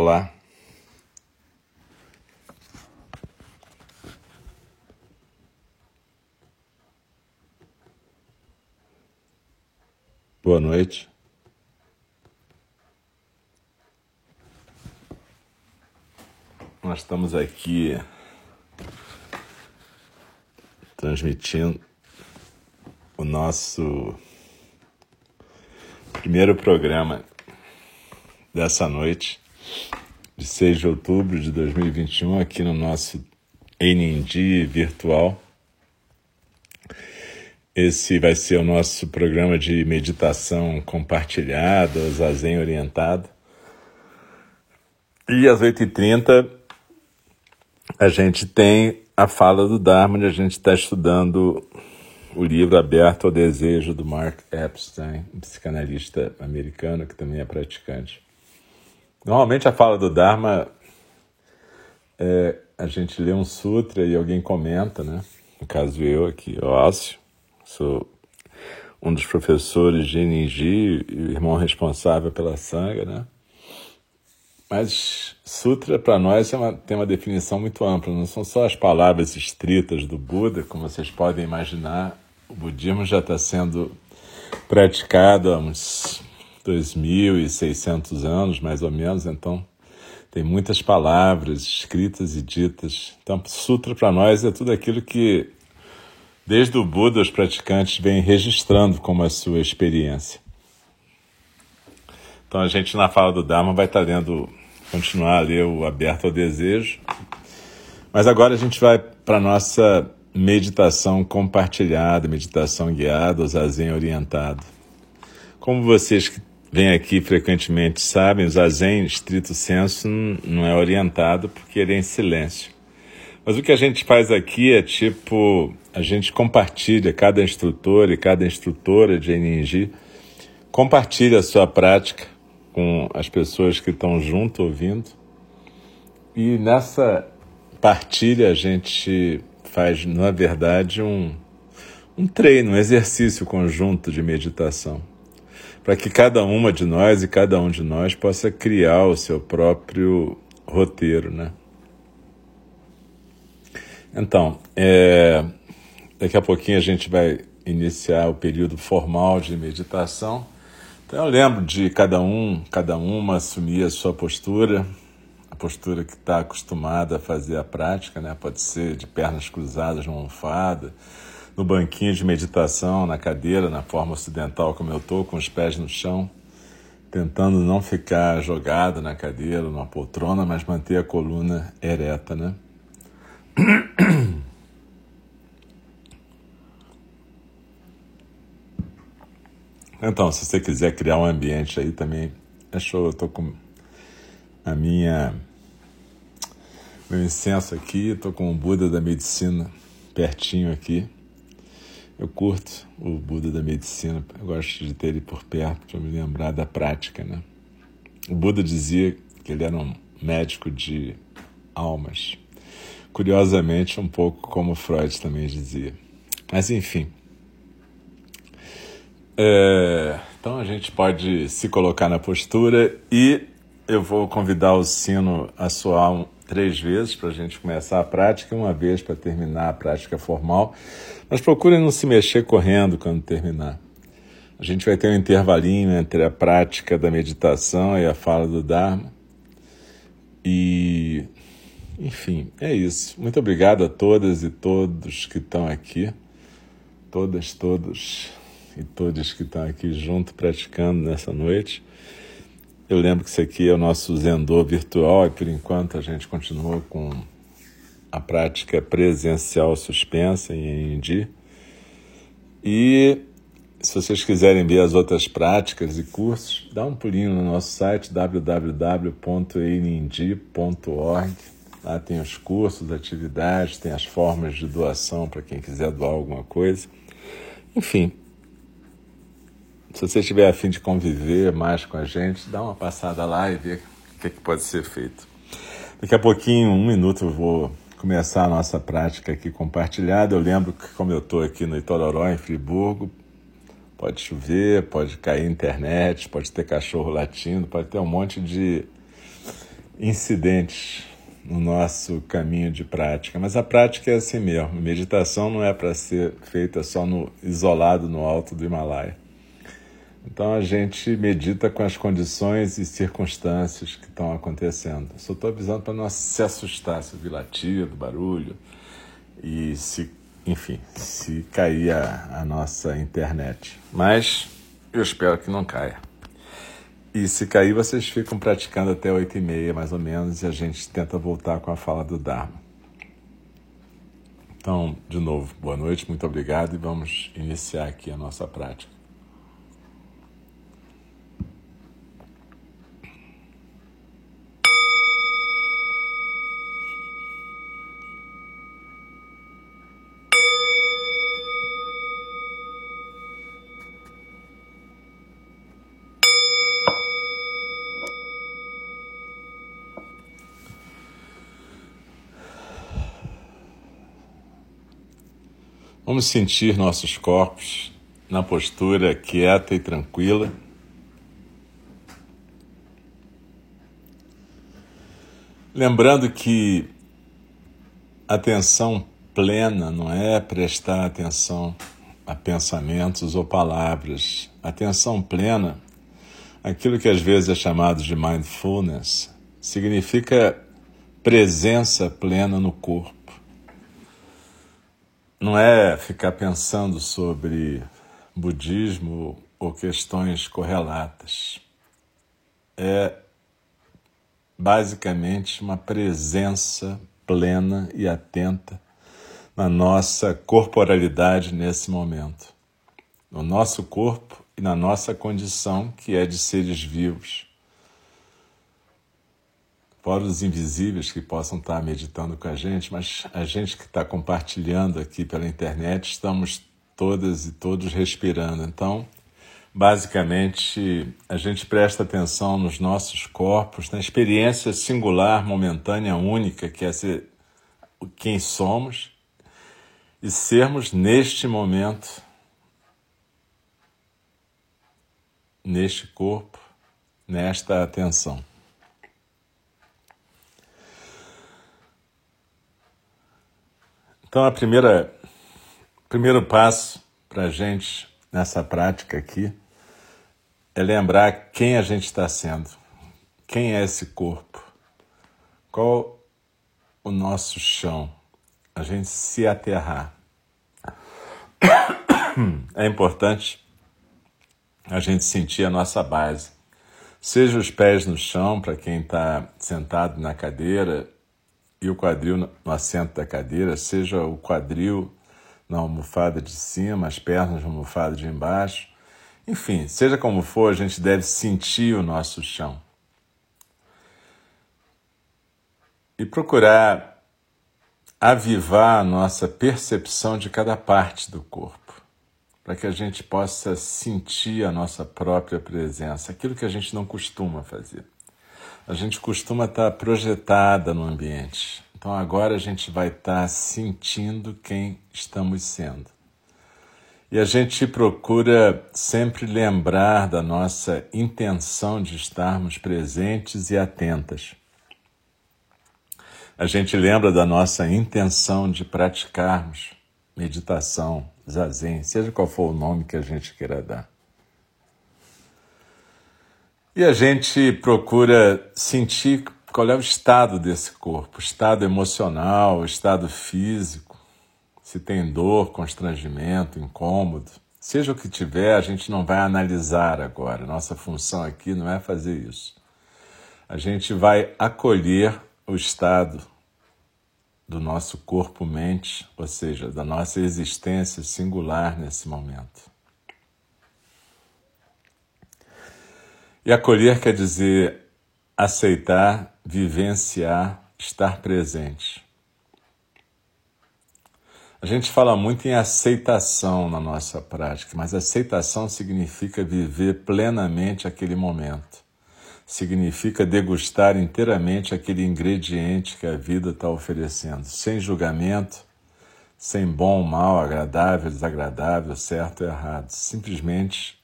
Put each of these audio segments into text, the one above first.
Olá. Boa noite. Nós estamos aqui transmitindo o nosso primeiro programa dessa noite, de 6 de outubro de 2021, aqui no nosso NND virtual. Esse vai ser o nosso programa de meditação compartilhada, zazen orientado. E às 8h30 a gente tem a fala do Dharma, onde a gente está estudando o livro Aberto ao Desejo, do Mark Epstein, um psicanalista americano que também é praticante. Normalmente a fala do Dharma é a gente lê um sutra e alguém comenta, né? No caso eu aqui, Ócio, sou um dos professores de Ninji irmão responsável pela Sangha, né? Mas sutra para nós é uma, tem uma definição muito ampla, não são só as palavras estritas do Buda, como vocês podem imaginar, o budismo já está sendo praticado há uns 2.600 anos, mais ou menos, então tem muitas palavras escritas e ditas. Então, sutra para nós é tudo aquilo que, desde o Buda, os praticantes vêm registrando como a sua experiência. Então, a gente, na fala do Dharma, vai estar tá lendo, continuar a ler o Aberto ao Desejo. Mas agora a gente vai para nossa meditação compartilhada, meditação guiada, o zazen orientado. Como vocês que vêm aqui frequentemente sabem, o zazen, estrito senso, não é orientado porque ele é em silêncio. Mas o que a gente faz aqui é tipo, a gente compartilha, cada instrutor e cada instrutora de NNG compartilha a sua prática com as pessoas que estão junto ouvindo. E nessa partilha a gente faz, na verdade, um, um treino, um exercício conjunto de meditação para que cada uma de nós e cada um de nós possa criar o seu próprio roteiro, né? Então, é, daqui a pouquinho a gente vai iniciar o período formal de meditação. Então eu lembro de cada um, cada uma assumir a sua postura, a postura que está acostumada a fazer a prática, né? Pode ser de pernas cruzadas numa almofada, no banquinho de meditação, na cadeira, na forma ocidental como eu estou, com os pés no chão, tentando não ficar jogado na cadeira, numa poltrona, mas manter a coluna ereta, né? Então, se você quiser criar um ambiente aí também, é show. Eu tô com a minha meu incenso aqui, tô com o Buda da medicina pertinho aqui. Eu curto o Buda da medicina, eu gosto de ter ele por perto para me lembrar da prática, né? O Buda dizia que ele era um médico de almas. Curiosamente, um pouco como Freud também dizia. Mas enfim. É, então a gente pode se colocar na postura e eu vou convidar o sino a soar um, três vezes para a gente começar a prática e uma vez para terminar a prática formal. Mas procure não se mexer correndo quando terminar. A gente vai ter um intervalinho entre a prática da meditação e a fala do Dharma. E, enfim, é isso. Muito obrigado a todas e todos que estão aqui. Todas, todos e todos que estão aqui junto praticando nessa noite. Eu lembro que isso aqui é o nosso Zendô virtual e por enquanto a gente continua com a prática presencial suspensa em Indi. E se vocês quiserem ver as outras práticas e cursos, dá um pulinho no nosso site www.einindi.org. Lá tem os cursos, atividades, tem as formas de doação para quem quiser doar alguma coisa. Enfim, se você estiver afim de conviver mais com a gente, dá uma passada lá e vê o que, que pode ser feito. Daqui a pouquinho, um minuto, eu vou começar a nossa prática aqui compartilhada. Eu lembro que, como eu estou aqui no Itororó, em Friburgo, pode chover, pode cair internet, pode ter cachorro latindo, pode ter um monte de incidentes no nosso caminho de prática. Mas a prática é assim mesmo. Meditação não é para ser feita só no isolado no alto do Himalaia. Então a gente medita com as condições e circunstâncias que estão acontecendo. Só estou avisando para não se assustar se ouvir latido, barulho e se, enfim, se cair a, a nossa internet. Mas eu espero que não caia. E se cair, vocês ficam praticando até 8 e meia, mais ou menos, e a gente tenta voltar com a fala do Dharma. Então, de novo, boa noite, muito obrigado e vamos iniciar aqui a nossa prática. Vamos sentir nossos corpos na postura quieta e tranquila. Lembrando que atenção plena não é prestar atenção a pensamentos ou palavras. Atenção plena, aquilo que às vezes é chamado de mindfulness, significa presença plena no corpo não é ficar pensando sobre budismo ou questões correlatas. É basicamente uma presença plena e atenta na nossa corporalidade nesse momento, no nosso corpo e na nossa condição que é de seres vivos fora os invisíveis que possam estar meditando com a gente, mas a gente que está compartilhando aqui pela internet, estamos todas e todos respirando. Então, basicamente, a gente presta atenção nos nossos corpos, na experiência singular, momentânea, única, que é ser quem somos e sermos neste momento, neste corpo, nesta atenção. Então, a primeira primeiro passo para a gente nessa prática aqui é lembrar quem a gente está sendo, quem é esse corpo, qual o nosso chão, a gente se aterrar. É importante a gente sentir a nossa base, seja os pés no chão para quem está sentado na cadeira e o quadril no assento da cadeira, seja o quadril na almofada de cima, as pernas na almofada de embaixo. Enfim, seja como for, a gente deve sentir o nosso chão. E procurar avivar a nossa percepção de cada parte do corpo, para que a gente possa sentir a nossa própria presença, aquilo que a gente não costuma fazer a gente costuma estar projetada no ambiente. Então agora a gente vai estar sentindo quem estamos sendo. E a gente procura sempre lembrar da nossa intenção de estarmos presentes e atentas. A gente lembra da nossa intenção de praticarmos meditação, zazen, seja qual for o nome que a gente queira dar. E a gente procura sentir qual é o estado desse corpo, estado emocional, estado físico, se tem dor, constrangimento, incômodo. Seja o que tiver, a gente não vai analisar agora. Nossa função aqui não é fazer isso. A gente vai acolher o estado do nosso corpo-mente, ou seja, da nossa existência singular nesse momento. E acolher quer dizer aceitar, vivenciar, estar presente. A gente fala muito em aceitação na nossa prática, mas aceitação significa viver plenamente aquele momento. Significa degustar inteiramente aquele ingrediente que a vida está oferecendo, sem julgamento, sem bom, mal, agradável, desagradável, certo errado. Simplesmente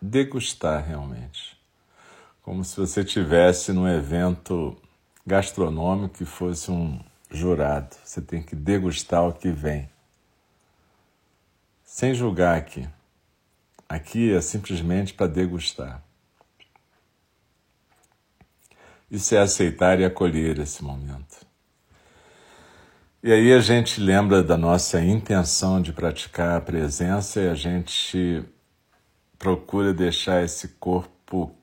degustar realmente como se você tivesse num evento gastronômico que fosse um jurado. Você tem que degustar o que vem. Sem julgar aqui. Aqui é simplesmente para degustar. Isso é aceitar e acolher esse momento. E aí a gente lembra da nossa intenção de praticar a presença e a gente procura deixar esse corpo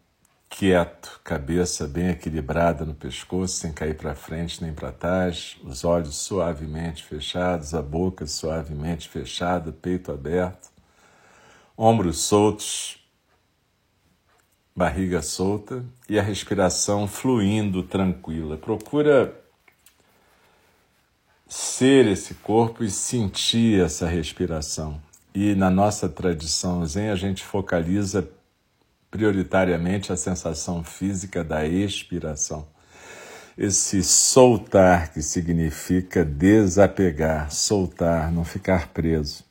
quieto, cabeça bem equilibrada no pescoço, sem cair para frente nem para trás, os olhos suavemente fechados, a boca suavemente fechada, peito aberto, ombros soltos, barriga solta e a respiração fluindo tranquila. Procura ser esse corpo e sentir essa respiração. E na nossa tradição zen, a gente focaliza prioritariamente a sensação física da expiração. Esse soltar, que significa desapegar, soltar, não ficar preso.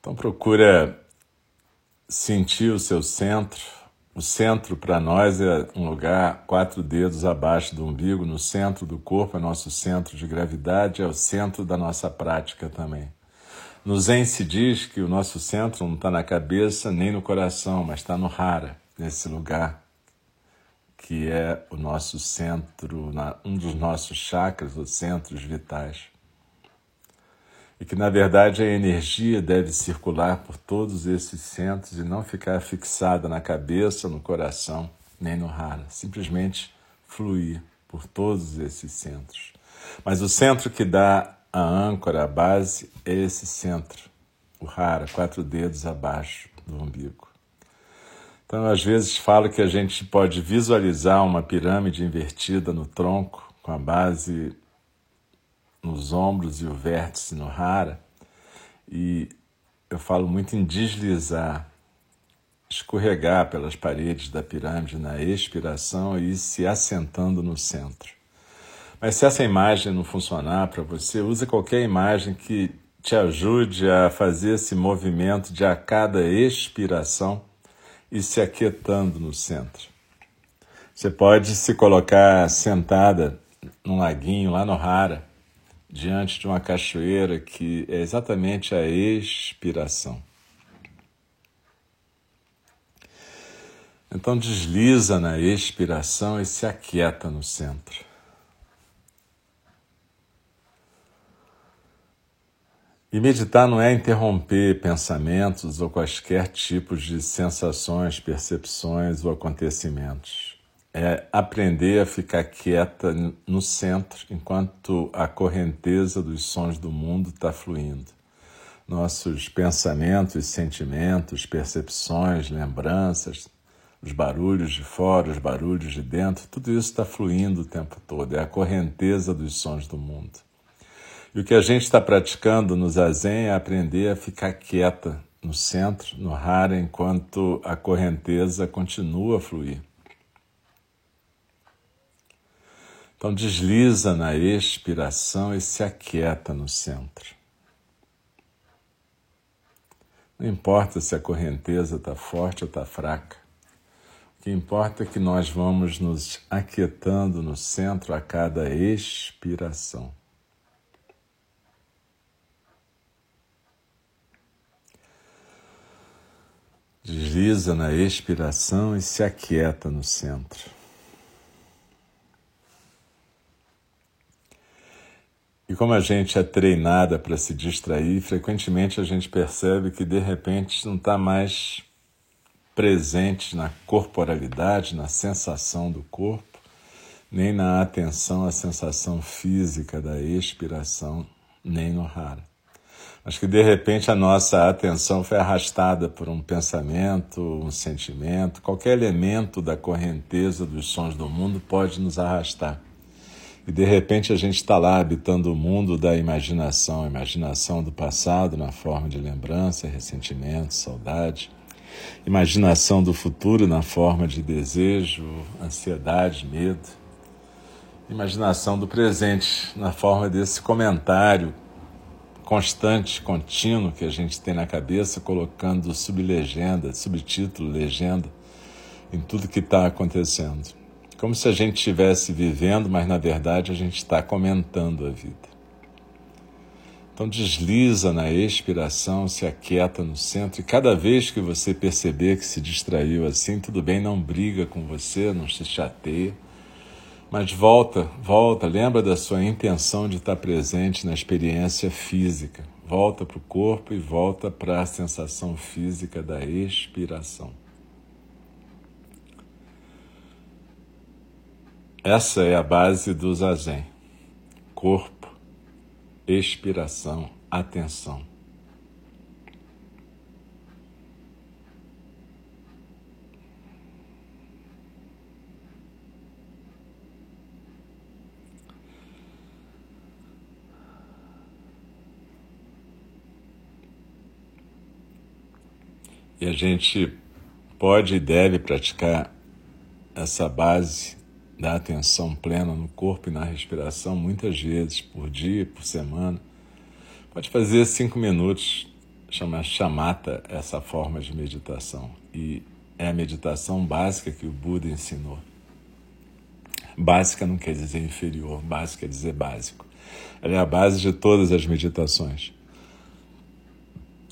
Então procura sentir o seu centro, o centro para nós é um lugar quatro dedos abaixo do umbigo, no centro do corpo, é nosso centro de gravidade, é o centro da nossa prática também. No Zen se diz que o nosso centro não está na cabeça nem no coração, mas está no Hara, nesse lugar que é o nosso centro, um dos nossos chakras, os centros vitais e que na verdade a energia deve circular por todos esses centros e não ficar fixada na cabeça, no coração, nem no rara, simplesmente fluir por todos esses centros. Mas o centro que dá a âncora, a base, é esse centro, o rara, quatro dedos abaixo do umbigo. Então, às vezes, falo que a gente pode visualizar uma pirâmide invertida no tronco, com a base nos ombros e o vértice no rara. E eu falo muito em deslizar, escorregar pelas paredes da pirâmide na expiração e ir se assentando no centro. Mas se essa imagem não funcionar para você, use qualquer imagem que te ajude a fazer esse movimento de a cada expiração e se aquietando no centro. Você pode se colocar sentada num laguinho lá no Hara diante de uma cachoeira que é exatamente a expiração. Então desliza na expiração e se aquieta no centro. E meditar não é interromper pensamentos ou quaisquer tipos de sensações, percepções ou acontecimentos é aprender a ficar quieta no centro enquanto a correnteza dos sons do mundo está fluindo. Nossos pensamentos, sentimentos, percepções, lembranças, os barulhos de fora, os barulhos de dentro, tudo isso está fluindo o tempo todo. É a correnteza dos sons do mundo. E o que a gente está praticando no Zazen é aprender a ficar quieta no centro, no Hara, enquanto a correnteza continua a fluir. Então desliza na expiração e se aquieta no centro. Não importa se a correnteza está forte ou está fraca. O que importa é que nós vamos nos aquietando no centro a cada expiração. Desliza na expiração e se aquieta no centro. E como a gente é treinada para se distrair, frequentemente a gente percebe que de repente não está mais presente na corporalidade, na sensação do corpo, nem na atenção à sensação física da expiração, nem no rara. Mas que de repente a nossa atenção foi arrastada por um pensamento, um sentimento, qualquer elemento da correnteza dos sons do mundo pode nos arrastar. E de repente a gente está lá habitando o mundo da imaginação, imaginação do passado na forma de lembrança, ressentimento, saudade, imaginação do futuro na forma de desejo, ansiedade, medo, imaginação do presente na forma desse comentário constante, contínuo que a gente tem na cabeça, colocando sublegenda, subtítulo, legenda em tudo que está acontecendo. Como se a gente estivesse vivendo, mas na verdade a gente está comentando a vida. Então desliza na expiração, se aquieta no centro e cada vez que você perceber que se distraiu assim, tudo bem, não briga com você, não se chateia, mas volta, volta, lembra da sua intenção de estar presente na experiência física. Volta para o corpo e volta para a sensação física da expiração. Essa é a base do zazen. Corpo, expiração, atenção. E a gente pode e deve praticar essa base da atenção plena no corpo e na respiração muitas vezes, por dia, por semana. Pode fazer cinco minutos, chama chamata essa forma de meditação. E é a meditação básica que o Buda ensinou. Básica não quer dizer inferior, básica quer dizer básico. Ela é a base de todas as meditações.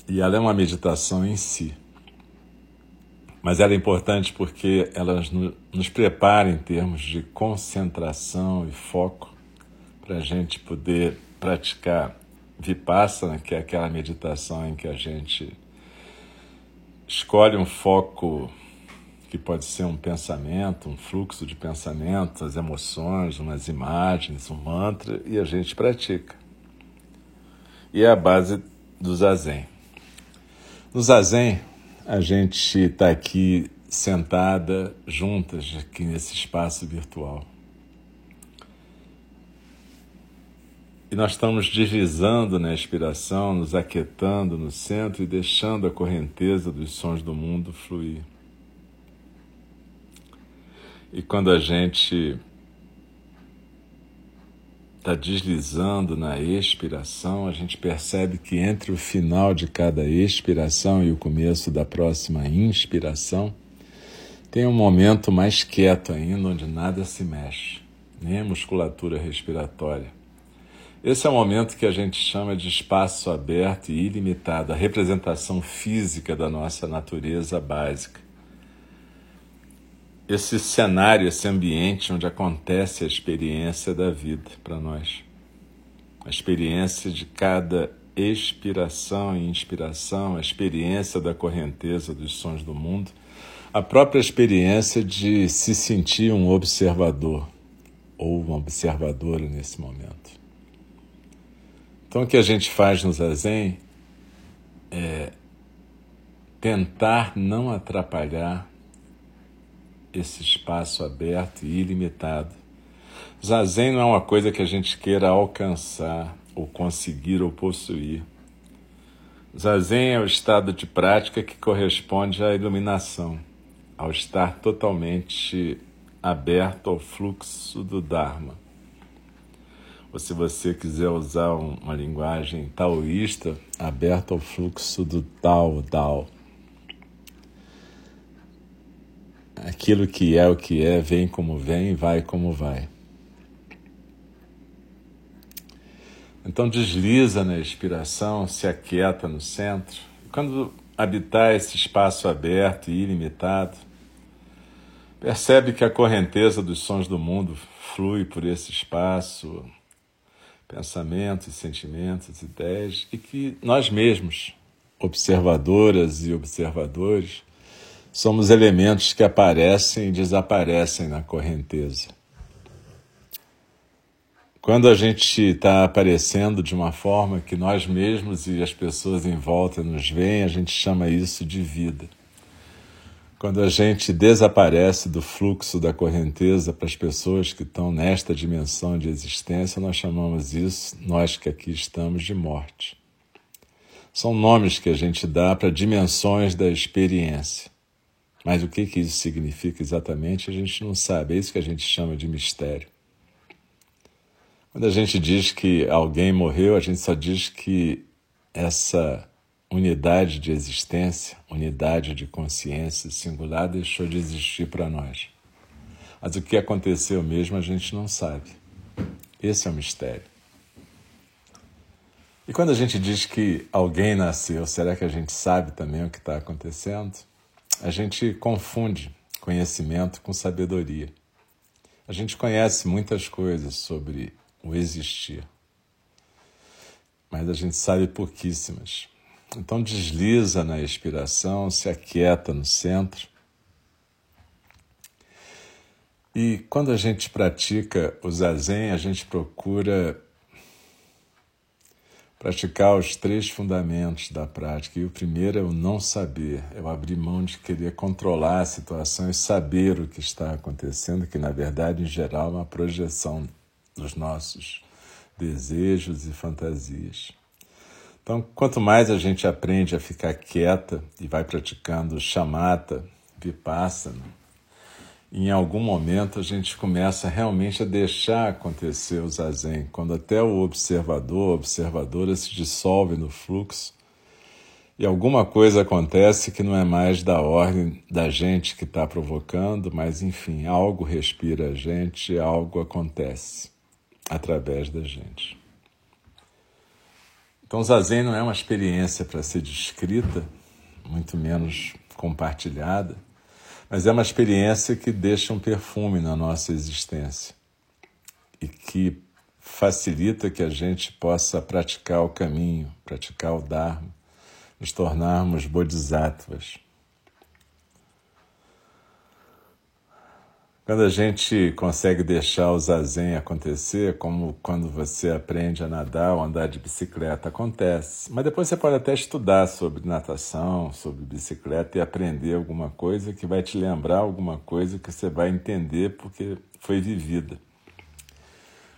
E ela é uma meditação em si mas ela é importante porque ela nos prepara em termos de concentração e foco para a gente poder praticar vipassana, que é aquela meditação em que a gente escolhe um foco que pode ser um pensamento, um fluxo de pensamento, as emoções, umas imagens, um mantra, e a gente pratica. E é a base do zazen. No zazen, a gente está aqui sentada juntas aqui nesse espaço virtual. E nós estamos deslizando na inspiração, nos aquietando no centro e deixando a correnteza dos sons do mundo fluir. E quando a gente está deslizando na expiração, a gente percebe que entre o final de cada expiração e o começo da próxima inspiração, tem um momento mais quieto ainda, onde nada se mexe, nem a musculatura respiratória. Esse é o momento que a gente chama de espaço aberto e ilimitado, a representação física da nossa natureza básica esse cenário, esse ambiente onde acontece a experiência da vida para nós. A experiência de cada expiração e inspiração, a experiência da correnteza dos sons do mundo, a própria experiência de se sentir um observador ou uma observadora nesse momento. Então, o que a gente faz no Zazen é tentar não atrapalhar esse espaço aberto e ilimitado. Zazen não é uma coisa que a gente queira alcançar, ou conseguir, ou possuir. Zazen é o estado de prática que corresponde à iluminação, ao estar totalmente aberto ao fluxo do Dharma. Ou se você quiser usar uma linguagem taoísta, aberto ao fluxo do Tao, Dao. Aquilo que é o que é, vem como vem, vai como vai. Então desliza na expiração, se aquieta no centro. Quando habitar esse espaço aberto e ilimitado, percebe que a correnteza dos sons do mundo flui por esse espaço, pensamentos, sentimentos, ideias, e que nós mesmos, observadoras e observadores, somos elementos que aparecem e desaparecem na correnteza. Quando a gente está aparecendo de uma forma que nós mesmos e as pessoas em volta nos veem, a gente chama isso de vida. Quando a gente desaparece do fluxo da correnteza para as pessoas que estão nesta dimensão de existência, nós chamamos isso, nós que aqui estamos, de morte. São nomes que a gente dá para dimensões da experiência. Mas o que, que isso significa exatamente, a gente não sabe. É isso que a gente chama de mistério. Quando a gente diz que alguém morreu, a gente só diz que essa unidade de existência, unidade de consciência singular deixou de existir para nós. Mas o que aconteceu mesmo a gente não sabe. Esse é o mistério. E quando a gente diz que alguém nasceu, será que a gente sabe também o que está acontecendo? A gente confunde conhecimento com sabedoria. A gente conhece muitas coisas sobre o existir, mas a gente sabe pouquíssimas. Então desliza na expiração, se aquieta no centro. E quando a gente pratica o zazen, a gente procura praticar os três fundamentos da prática. E o primeiro é o não saber, é o abrir mão de querer controlar a situação e saber o que está acontecendo, que na verdade, em geral, é uma projeção dos nossos desejos e fantasias. Então, quanto mais a gente aprende a ficar quieta e vai praticando chamata, vipassana, em algum momento a gente começa realmente a deixar acontecer o zazen, quando até o observador, a observadora se dissolve no fluxo e alguma coisa acontece que não é mais da ordem da gente que está provocando, mas enfim, algo respira a gente, algo acontece através da gente. Então, zazen não é uma experiência para ser descrita, muito menos compartilhada mas é uma experiência que deixa um perfume na nossa existência e que facilita que a gente possa praticar o caminho, praticar o Dharma, nos tornarmos bodhisattvas. Quando a gente consegue deixar o zazen acontecer, como quando você aprende a nadar ou andar de bicicleta, acontece. Mas depois você pode até estudar sobre natação, sobre bicicleta e aprender alguma coisa que vai te lembrar alguma coisa que você vai entender porque foi vivida.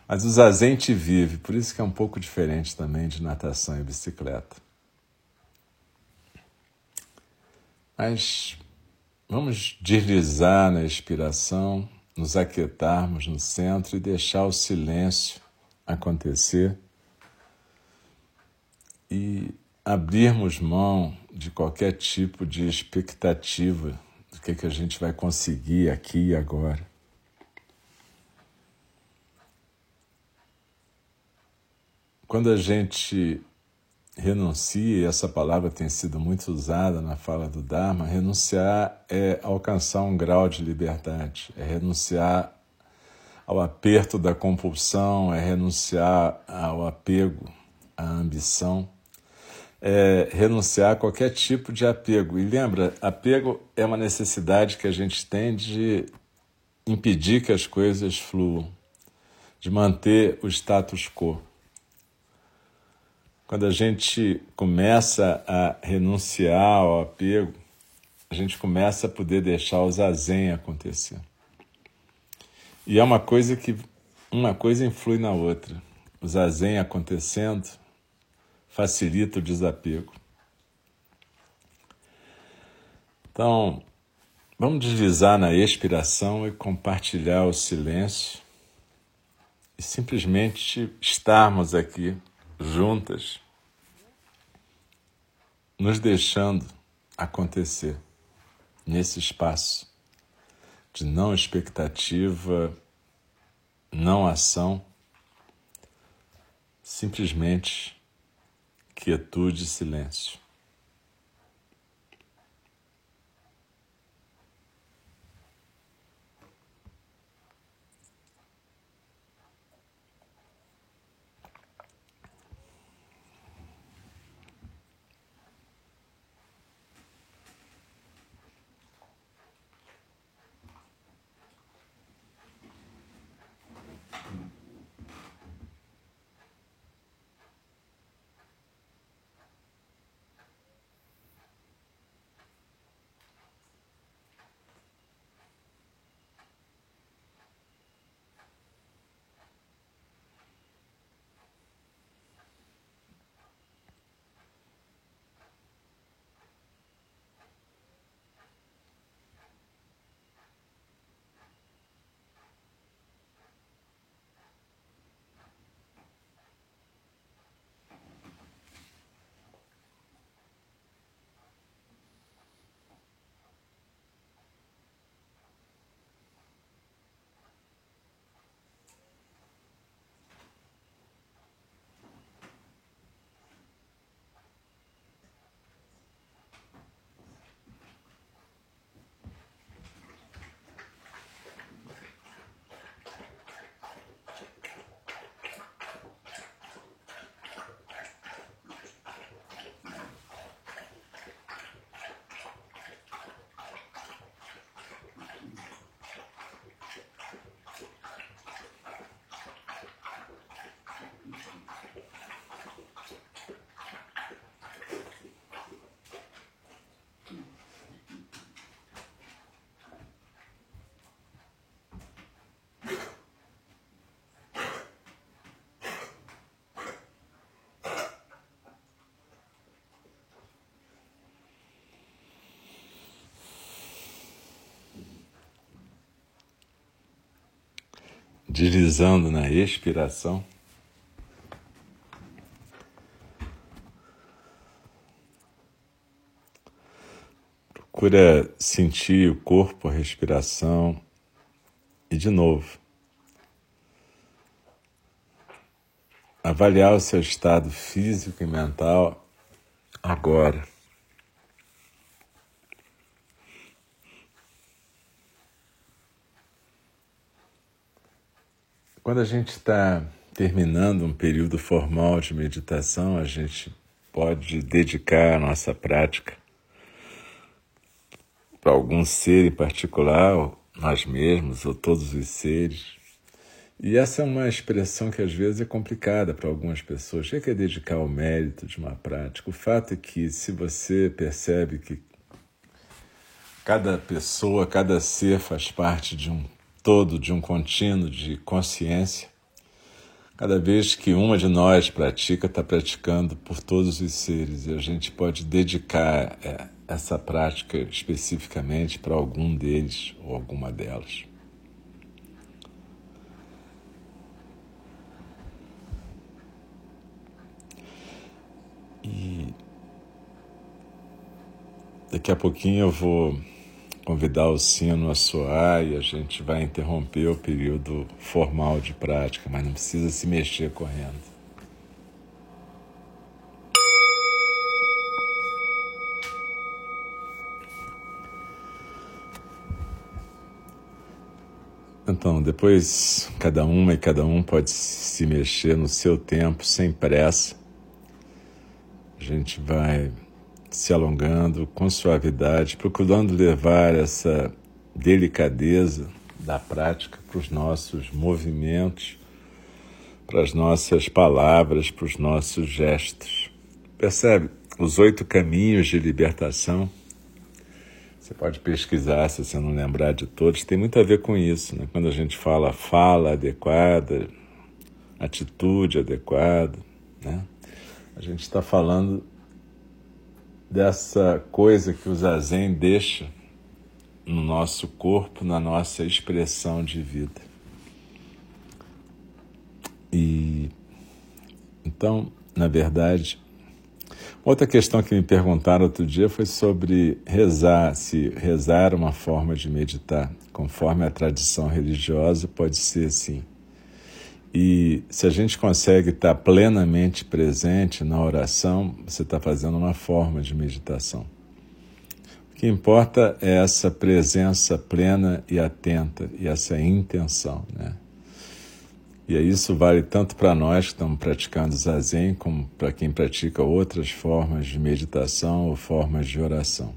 Mas o zazen te vive, por isso que é um pouco diferente também de natação e bicicleta. Mas Vamos deslizar na expiração, nos aquietarmos no centro e deixar o silêncio acontecer e abrirmos mão de qualquer tipo de expectativa do que, que a gente vai conseguir aqui e agora. Quando a gente renuncie, essa palavra tem sido muito usada na fala do Dharma, renunciar é alcançar um grau de liberdade, é renunciar ao aperto da compulsão, é renunciar ao apego, à ambição, é renunciar a qualquer tipo de apego. E lembra, apego é uma necessidade que a gente tem de impedir que as coisas fluam, de manter o status quo. Quando a gente começa a renunciar ao apego, a gente começa a poder deixar o zazen acontecer. E é uma coisa que uma coisa influi na outra. O zazen acontecendo facilita o desapego. Então, vamos deslizar na expiração e compartilhar o silêncio e simplesmente estarmos aqui juntas nos deixando acontecer nesse espaço de não expectativa, não ação, simplesmente quietude e silêncio. Deslizando na expiração. Procura sentir o corpo, a respiração e de novo. Avaliar o seu estado físico e mental agora. Quando a gente está terminando um período formal de meditação, a gente pode dedicar a nossa prática para algum ser em particular, nós mesmos ou todos os seres. E essa é uma expressão que às vezes é complicada para algumas pessoas. O que é dedicar o mérito de uma prática? O fato é que se você percebe que cada pessoa, cada ser faz parte de um todo, de um contínuo de consciência, cada vez que uma de nós pratica, está praticando por todos os seres e a gente pode dedicar é, essa prática especificamente para algum deles ou alguma delas. E daqui a pouquinho eu vou convidar o sino a soar e a gente vai interromper o período formal de prática, mas não precisa se mexer correndo. Então, depois cada uma e cada um pode se mexer no seu tempo, sem pressa. A gente vai se alongando com suavidade, procurando levar essa delicadeza da prática para os nossos movimentos, para as nossas palavras, para os nossos gestos. Percebe? Os oito caminhos de libertação. Você pode pesquisar se você não lembrar de todos, tem muito a ver com isso. Né? Quando a gente fala fala adequada, atitude adequada, né? a gente está falando dessa coisa que o zazen deixa no nosso corpo, na nossa expressão de vida. E então, na verdade, outra questão que me perguntaram outro dia foi sobre rezar, se rezar é uma forma de meditar, conforme a tradição religiosa, pode ser sim. E se a gente consegue estar plenamente presente na oração, você está fazendo uma forma de meditação. O que importa é essa presença plena e atenta e essa intenção, né? E isso vale tanto para nós que estamos praticando zazen, como para quem pratica outras formas de meditação ou formas de oração.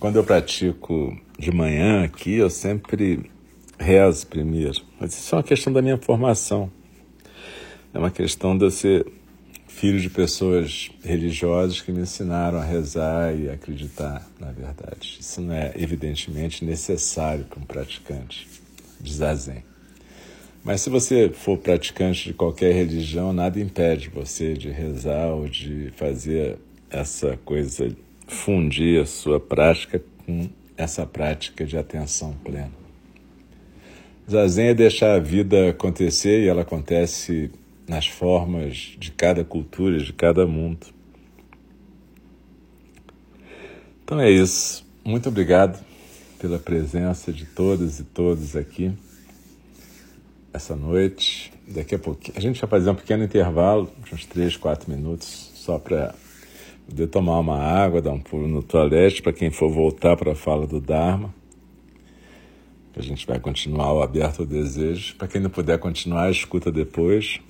Quando eu pratico de manhã aqui, eu sempre rezo primeiro. Mas isso é uma questão da minha formação. É uma questão de eu ser filho de pessoas religiosas que me ensinaram a rezar e acreditar na verdade. Isso não é evidentemente necessário para um praticante de zazen. Mas se você for praticante de qualquer religião, nada impede você de rezar ou de fazer essa coisa, fundir a sua prática com essa prática de atenção plena. Zazen é deixar a vida acontecer e ela acontece nas formas de cada cultura, de cada mundo. Então é isso. Muito obrigado pela presença de todas e todos aqui essa noite. Daqui a pouquinho. A gente vai fazer um pequeno intervalo, uns 3, 4 minutos, só para poder tomar uma água, dar um pulo no toalete, para quem for voltar para a fala do Dharma que a gente vai continuar o Aberto ao Desejo. Para quem não puder continuar, escuta depois.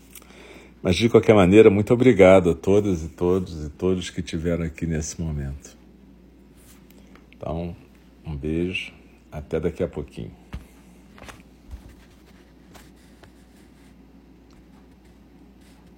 Mas de qualquer maneira, muito obrigado a todas e todos e todos que estiveram aqui nesse momento. Então, um beijo, até daqui a pouquinho.